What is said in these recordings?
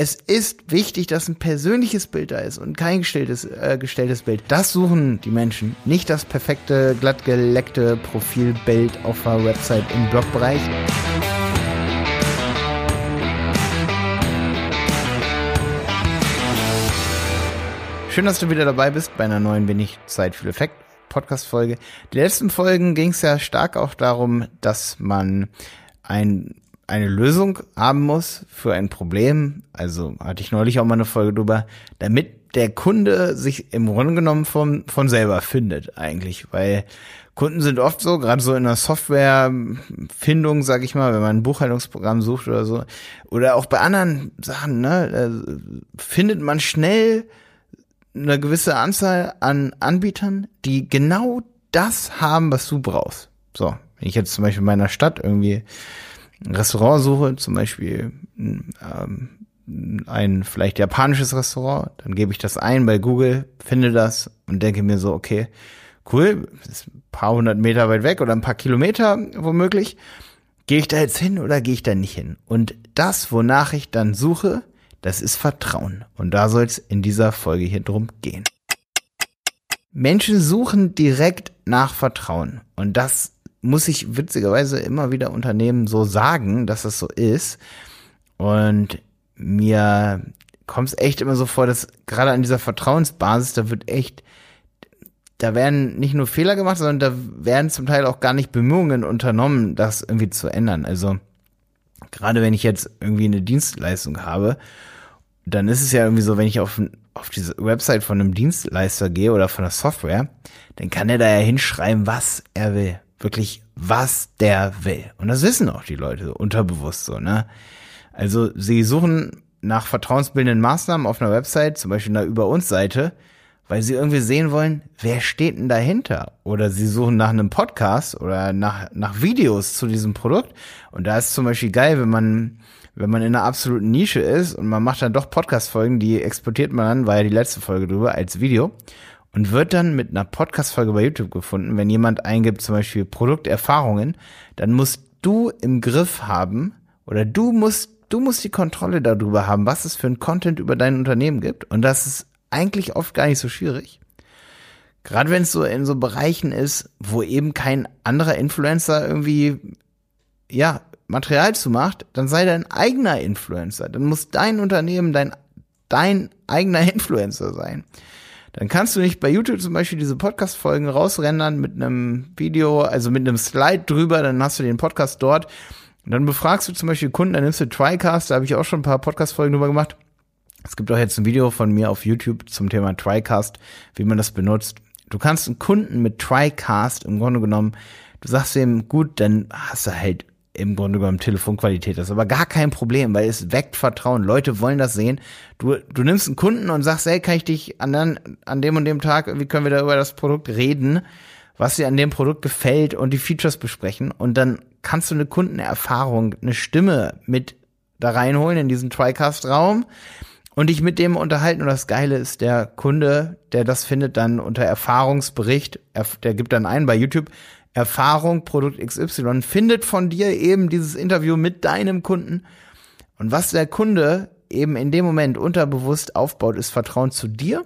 es ist wichtig, dass ein persönliches Bild da ist und kein gestelltes, äh, gestelltes Bild. Das suchen die Menschen, nicht das perfekte, glattgeleckte Profilbild auf der Website im Blogbereich. Schön, dass du wieder dabei bist bei einer neuen Wenig Zeit für Effekt Podcast-Folge. Die letzten Folgen ging es ja stark auch darum, dass man ein eine Lösung haben muss für ein Problem, also hatte ich neulich auch mal eine Folge drüber, damit der Kunde sich im Grunde genommen von, von selber findet eigentlich, weil Kunden sind oft so, gerade so in der Softwarefindung, sag ich mal, wenn man ein Buchhaltungsprogramm sucht oder so, oder auch bei anderen Sachen, ne, findet man schnell eine gewisse Anzahl an Anbietern, die genau das haben, was du brauchst. So, wenn ich jetzt zum Beispiel in meiner Stadt irgendwie Restaurant suche, zum Beispiel ähm, ein vielleicht japanisches Restaurant, dann gebe ich das ein bei Google, finde das und denke mir so, okay, cool, ist ein paar hundert Meter weit weg oder ein paar Kilometer womöglich. Gehe ich da jetzt hin oder gehe ich da nicht hin? Und das, wonach ich dann suche, das ist Vertrauen. Und da soll es in dieser Folge hier drum gehen. Menschen suchen direkt nach Vertrauen. Und das muss ich witzigerweise immer wieder Unternehmen so sagen, dass das so ist. Und mir kommt es echt immer so vor, dass gerade an dieser Vertrauensbasis, da wird echt, da werden nicht nur Fehler gemacht, sondern da werden zum Teil auch gar nicht Bemühungen unternommen, das irgendwie zu ändern. Also gerade wenn ich jetzt irgendwie eine Dienstleistung habe, dann ist es ja irgendwie so, wenn ich auf, auf diese Website von einem Dienstleister gehe oder von der Software, dann kann er da ja hinschreiben, was er will wirklich, was der will. Und das wissen auch die Leute unterbewusst so, ne? Also sie suchen nach vertrauensbildenden Maßnahmen auf einer Website, zum Beispiel einer Über uns Seite, weil sie irgendwie sehen wollen, wer steht denn dahinter? Oder sie suchen nach einem Podcast oder nach, nach Videos zu diesem Produkt. Und da ist zum Beispiel geil, wenn man, wenn man in einer absoluten Nische ist und man macht dann doch Podcast-Folgen, die exportiert man dann, war ja die letzte Folge drüber, als Video und wird dann mit einer Podcast-Folge bei YouTube gefunden. Wenn jemand eingibt, zum Beispiel Produkterfahrungen, dann musst du im Griff haben oder du musst, du musst die Kontrolle darüber haben, was es für ein Content über dein Unternehmen gibt. Und das ist eigentlich oft gar nicht so schwierig. Gerade wenn es so in so Bereichen ist, wo eben kein anderer Influencer irgendwie, ja, Material zu macht, dann sei dein eigener Influencer. Dann muss dein Unternehmen dein, dein eigener Influencer sein dann kannst du nicht bei YouTube zum Beispiel diese Podcast-Folgen rausrendern mit einem Video, also mit einem Slide drüber, dann hast du den Podcast dort. Und dann befragst du zum Beispiel Kunden, dann nimmst du TriCast, da habe ich auch schon ein paar Podcast-Folgen drüber gemacht. Es gibt auch jetzt ein Video von mir auf YouTube zum Thema TriCast, wie man das benutzt. Du kannst einen Kunden mit TriCast im Grunde genommen, du sagst ihm, gut, dann hast du halt im Grunde genommen Telefonqualität. Das ist aber gar kein Problem, weil es weckt Vertrauen. Leute wollen das sehen. Du, du nimmst einen Kunden und sagst, hey, kann ich dich an, dann, an dem und dem Tag, wie können wir da über das Produkt reden, was dir an dem Produkt gefällt und die Features besprechen. Und dann kannst du eine Kundenerfahrung, eine Stimme mit da reinholen in diesen TriCast-Raum und dich mit dem unterhalten. Und das Geile ist, der Kunde, der das findet, dann unter Erfahrungsbericht, der gibt dann ein bei YouTube, Erfahrung, Produkt XY, findet von dir eben dieses Interview mit deinem Kunden. Und was der Kunde eben in dem Moment unterbewusst aufbaut, ist Vertrauen zu dir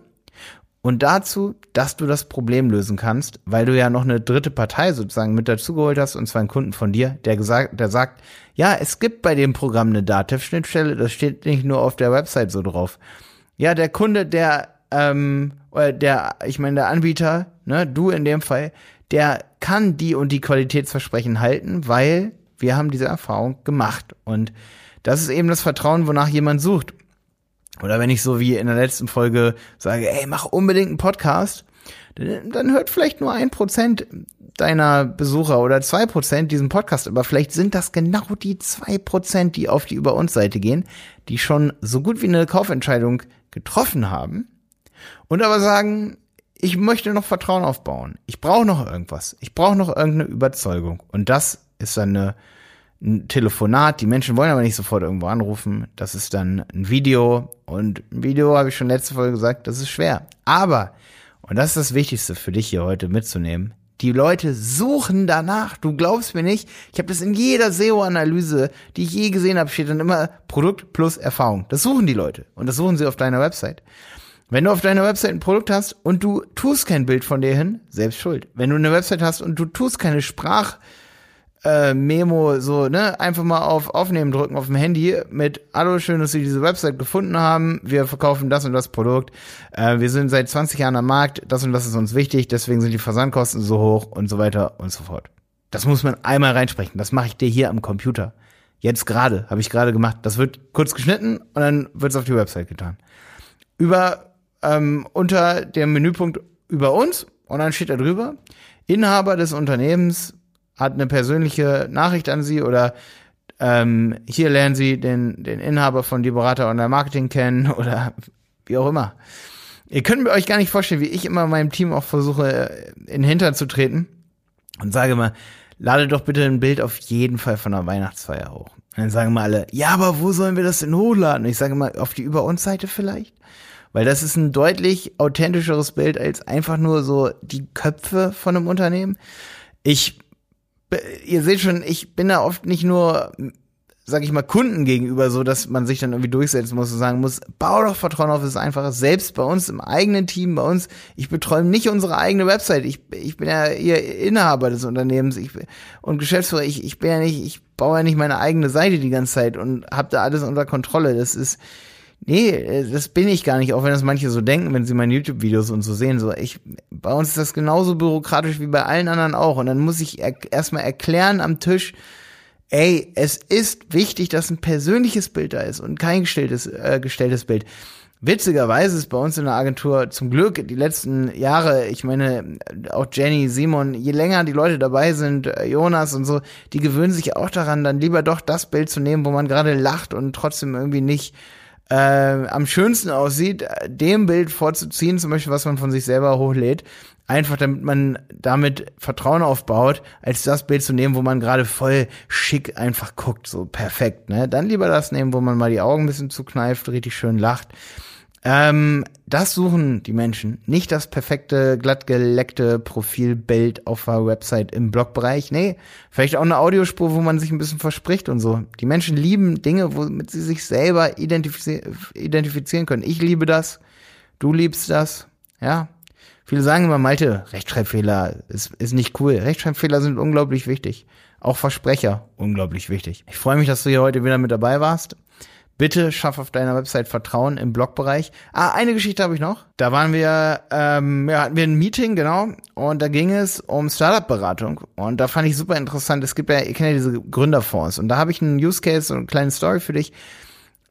und dazu, dass du das Problem lösen kannst, weil du ja noch eine dritte Partei sozusagen mit dazugeholt hast, und zwar einen Kunden von dir, der gesagt, der sagt, ja, es gibt bei dem Programm eine Datev-Schnittstelle, das steht nicht nur auf der Website so drauf. Ja, der Kunde, der, ähm, oder der, ich meine, der Anbieter, ne, du in dem Fall, der kann die und die Qualitätsversprechen halten, weil wir haben diese Erfahrung gemacht. Und das ist eben das Vertrauen, wonach jemand sucht. Oder wenn ich so wie in der letzten Folge sage, ey, mach unbedingt einen Podcast, dann hört vielleicht nur ein Prozent deiner Besucher oder zwei Prozent diesen Podcast, aber vielleicht sind das genau die zwei Prozent, die auf die Über uns Seite gehen, die schon so gut wie eine Kaufentscheidung getroffen haben und aber sagen, ich möchte noch Vertrauen aufbauen. Ich brauche noch irgendwas. Ich brauche noch irgendeine Überzeugung. Und das ist dann eine, ein Telefonat. Die Menschen wollen aber nicht sofort irgendwo anrufen. Das ist dann ein Video. Und ein Video, habe ich schon letzte Folge gesagt, das ist schwer. Aber, und das ist das Wichtigste für dich hier heute mitzunehmen, Die Leute suchen danach. Du glaubst mir nicht. Ich habe das in jeder SEO-Analyse, die ich je gesehen habe, steht dann immer Produkt plus Erfahrung. Das suchen die Leute und das suchen sie auf deiner Website. Wenn du auf deiner Website ein Produkt hast und du tust kein Bild von dir hin, selbst schuld. Wenn du eine Website hast und du tust keine Sprach äh, Memo so, ne, einfach mal auf Aufnehmen drücken auf dem Handy mit Hallo, schön, dass Sie diese Website gefunden haben. Wir verkaufen das und das Produkt. Äh, wir sind seit 20 Jahren am Markt, das und das ist uns wichtig, deswegen sind die Versandkosten so hoch und so weiter und so fort. Das muss man einmal reinsprechen. Das mache ich dir hier am Computer. Jetzt gerade, habe ich gerade gemacht. Das wird kurz geschnitten und dann wird es auf die Website getan. Über ähm, unter dem Menüpunkt über uns und dann steht da drüber, Inhaber des Unternehmens hat eine persönliche Nachricht an Sie oder ähm, hier lernen Sie den, den Inhaber von Liberata Online Marketing kennen oder wie auch immer. Ihr könnt mir euch gar nicht vorstellen, wie ich immer meinem Team auch versuche, in den Hintern zu treten und sage mal, lade doch bitte ein Bild auf jeden Fall von der Weihnachtsfeier hoch. Und dann sagen mal alle, ja, aber wo sollen wir das denn hochladen? Und ich sage mal, auf die Über uns Seite vielleicht? Weil das ist ein deutlich authentischeres Bild als einfach nur so die Köpfe von einem Unternehmen. Ich, ihr seht schon, ich bin da oft nicht nur, sag ich mal, Kunden gegenüber so, dass man sich dann irgendwie durchsetzen muss und sagen muss, bau doch Vertrauen auf das Einfache. Selbst bei uns im eigenen Team, bei uns, ich betreue nicht unsere eigene Website. Ich, ich bin ja ihr Inhaber des Unternehmens ich, und Geschäftsführer. Ich, ich bin ja nicht, ich baue ja nicht meine eigene Seite die ganze Zeit und habe da alles unter Kontrolle. Das ist, Nee, äh, das bin ich gar nicht, auch wenn das manche so denken, wenn sie meine YouTube-Videos und so sehen. So, ich, bei uns ist das genauso bürokratisch wie bei allen anderen auch. Und dann muss ich er, erstmal erklären am Tisch, ey, es ist wichtig, dass ein persönliches Bild da ist und kein gestelltes, äh, gestelltes Bild. Witzigerweise ist bei uns in der Agentur zum Glück die letzten Jahre, ich meine, auch Jenny, Simon, je länger die Leute dabei sind, äh, Jonas und so, die gewöhnen sich auch daran, dann lieber doch das Bild zu nehmen, wo man gerade lacht und trotzdem irgendwie nicht äh, am schönsten aussieht, dem Bild vorzuziehen, zum Beispiel, was man von sich selber hochlädt, einfach damit man damit Vertrauen aufbaut, als das Bild zu nehmen, wo man gerade voll schick einfach guckt, so perfekt, ne? Dann lieber das nehmen, wo man mal die Augen ein bisschen zukneift, richtig schön lacht. Ähm, das suchen die Menschen, nicht das perfekte, glattgeleckte Profilbild auf der Website im Blogbereich. Nee, vielleicht auch eine Audiospur, wo man sich ein bisschen verspricht und so. Die Menschen lieben Dinge, womit sie sich selber identifiz identifizieren können. Ich liebe das, du liebst das, ja. Viele sagen immer, Malte, Rechtschreibfehler ist, ist nicht cool. Rechtschreibfehler sind unglaublich wichtig. Auch Versprecher, unglaublich wichtig. Ich freue mich, dass du hier heute wieder mit dabei warst. Bitte schaff auf deiner Website Vertrauen im Blogbereich. Ah, eine Geschichte habe ich noch. Da waren wir, ähm, ja, hatten wir ein Meeting, genau, und da ging es um Startup-Beratung. Und da fand ich super interessant. Es gibt ja, ihr kennt ja diese Gründerfonds. Und da habe ich einen Use Case und eine kleine Story für dich.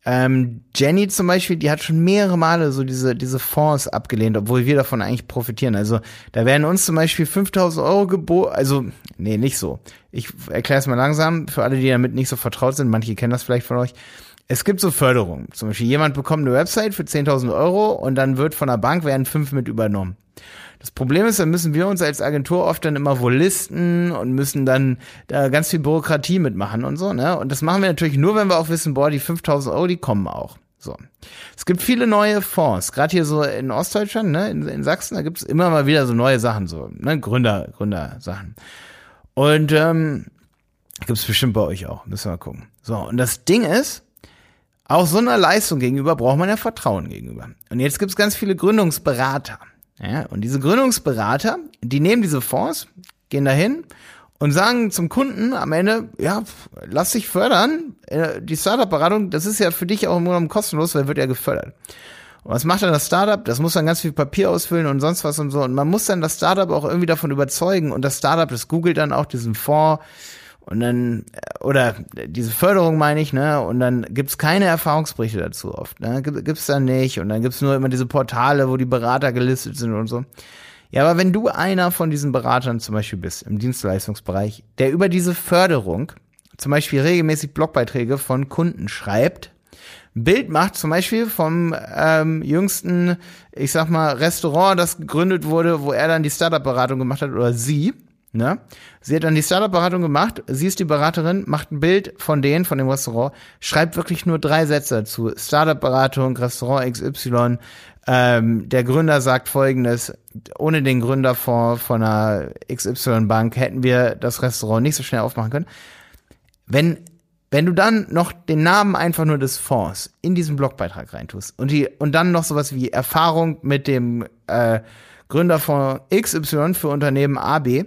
Ähm, Jenny zum Beispiel, die hat schon mehrere Male so diese, diese Fonds abgelehnt, obwohl wir davon eigentlich profitieren. Also da werden uns zum Beispiel 5000 Euro geboten, also nee, nicht so. Ich erkläre es mal langsam, für alle, die damit nicht so vertraut sind, manche kennen das vielleicht von euch es gibt so Förderungen. Zum Beispiel jemand bekommt eine Website für 10.000 Euro und dann wird von der Bank werden fünf mit übernommen. Das Problem ist, dann müssen wir uns als Agentur oft dann immer wohl listen und müssen dann da ganz viel Bürokratie mitmachen und so, ne? Und das machen wir natürlich nur, wenn wir auch wissen, boah, die 5000 Euro, die kommen auch. So. Es gibt viele neue Fonds, gerade hier so in Ostdeutschland, ne, in, in Sachsen, da gibt es immer mal wieder so neue Sachen, so, ne, Gründer, Gründersachen. Und ähm, gibt es bestimmt bei euch auch, müssen wir mal gucken. So, und das Ding ist, auch so einer Leistung gegenüber braucht man ja Vertrauen gegenüber. Und jetzt gibt es ganz viele Gründungsberater. Ja, und diese Gründungsberater, die nehmen diese Fonds, gehen dahin und sagen zum Kunden am Ende, ja, lass dich fördern. Äh, die Startup-Beratung, das ist ja für dich auch im Grunde kostenlos, weil wird ja gefördert. Und was macht dann das Startup? Das muss dann ganz viel Papier ausfüllen und sonst was und so. Und man muss dann das Startup auch irgendwie davon überzeugen. Und das Startup, das googelt dann auch diesen Fonds und dann, äh, oder diese Förderung meine ich, ne? Und dann gibt's keine Erfahrungsberichte dazu oft. Ne? Gibt's dann nicht. Und dann gibt's nur immer diese Portale, wo die Berater gelistet sind und so. Ja, aber wenn du einer von diesen Beratern zum Beispiel bist, im Dienstleistungsbereich, der über diese Förderung zum Beispiel regelmäßig Blogbeiträge von Kunden schreibt, ein Bild macht, zum Beispiel vom ähm, jüngsten, ich sag mal, Restaurant, das gegründet wurde, wo er dann die Startup-Beratung gemacht hat, oder sie, Ne? Sie hat dann die Startup-Beratung gemacht. Sie ist die Beraterin, macht ein Bild von denen, von dem Restaurant, schreibt wirklich nur drei Sätze dazu. Startup-Beratung, Restaurant XY. Ähm, der Gründer sagt folgendes, ohne den Gründerfonds von einer XY-Bank hätten wir das Restaurant nicht so schnell aufmachen können. Wenn, wenn du dann noch den Namen einfach nur des Fonds in diesen Blogbeitrag reintust und die, und dann noch sowas wie Erfahrung mit dem, äh, Gründerfonds XY für Unternehmen AB,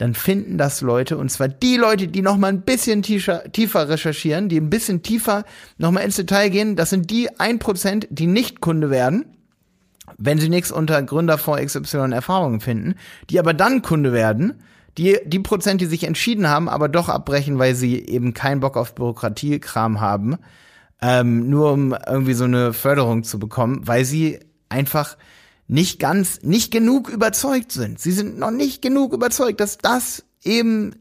dann finden das Leute, und zwar die Leute, die noch mal ein bisschen tiefer, tiefer recherchieren, die ein bisschen tiefer noch mal ins Detail gehen. Das sind die ein Prozent, die nicht Kunde werden, wenn sie nichts unter Gründerfonds XY Erfahrungen finden, die aber dann Kunde werden, die, die Prozent, die sich entschieden haben, aber doch abbrechen, weil sie eben keinen Bock auf Bürokratiekram haben, ähm, nur um irgendwie so eine Förderung zu bekommen, weil sie einfach nicht ganz, nicht genug überzeugt sind. Sie sind noch nicht genug überzeugt, dass das eben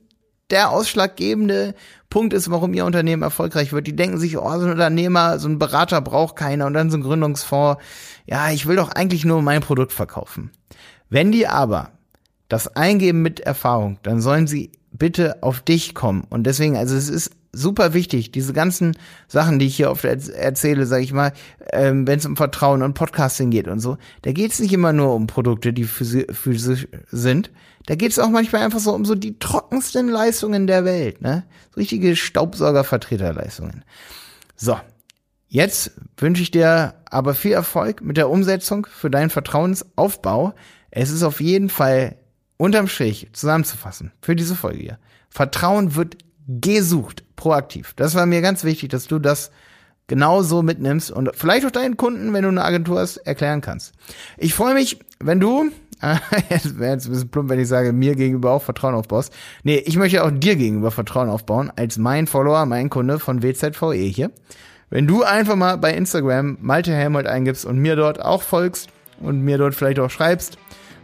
der ausschlaggebende Punkt ist, warum ihr Unternehmen erfolgreich wird. Die denken sich, oh, so ein Unternehmer, so ein Berater braucht keiner und dann so ein Gründungsfonds. Ja, ich will doch eigentlich nur mein Produkt verkaufen. Wenn die aber das eingeben mit Erfahrung, dann sollen sie bitte auf dich kommen. Und deswegen, also es ist super wichtig, diese ganzen Sachen, die ich hier oft erzähle, sage ich mal, ähm, wenn es um Vertrauen und Podcasting geht und so, da geht es nicht immer nur um Produkte, die physisch sind. Da geht es auch manchmal einfach so um so die trockensten Leistungen der Welt, ne? So richtige Staubsaugervertreterleistungen. So, jetzt wünsche ich dir aber viel Erfolg mit der Umsetzung für deinen Vertrauensaufbau. Es ist auf jeden Fall unterm Strich zusammenzufassen für diese Folge hier. Vertrauen wird gesucht, proaktiv. Das war mir ganz wichtig, dass du das genauso mitnimmst und vielleicht auch deinen Kunden, wenn du eine Agentur hast, erklären kannst. Ich freue mich, wenn du, jetzt wäre jetzt ein bisschen plump, wenn ich sage, mir gegenüber auch Vertrauen aufbaust. Nee, ich möchte auch dir gegenüber Vertrauen aufbauen, als mein Follower, mein Kunde von WZVE hier. Wenn du einfach mal bei Instagram Malte Helmold eingibst und mir dort auch folgst und mir dort vielleicht auch schreibst,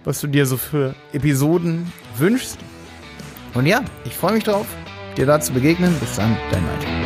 was du dir so für Episoden wünschst. Und ja, ich freue mich drauf dir da zu begegnen. Bis dann, dein Malte.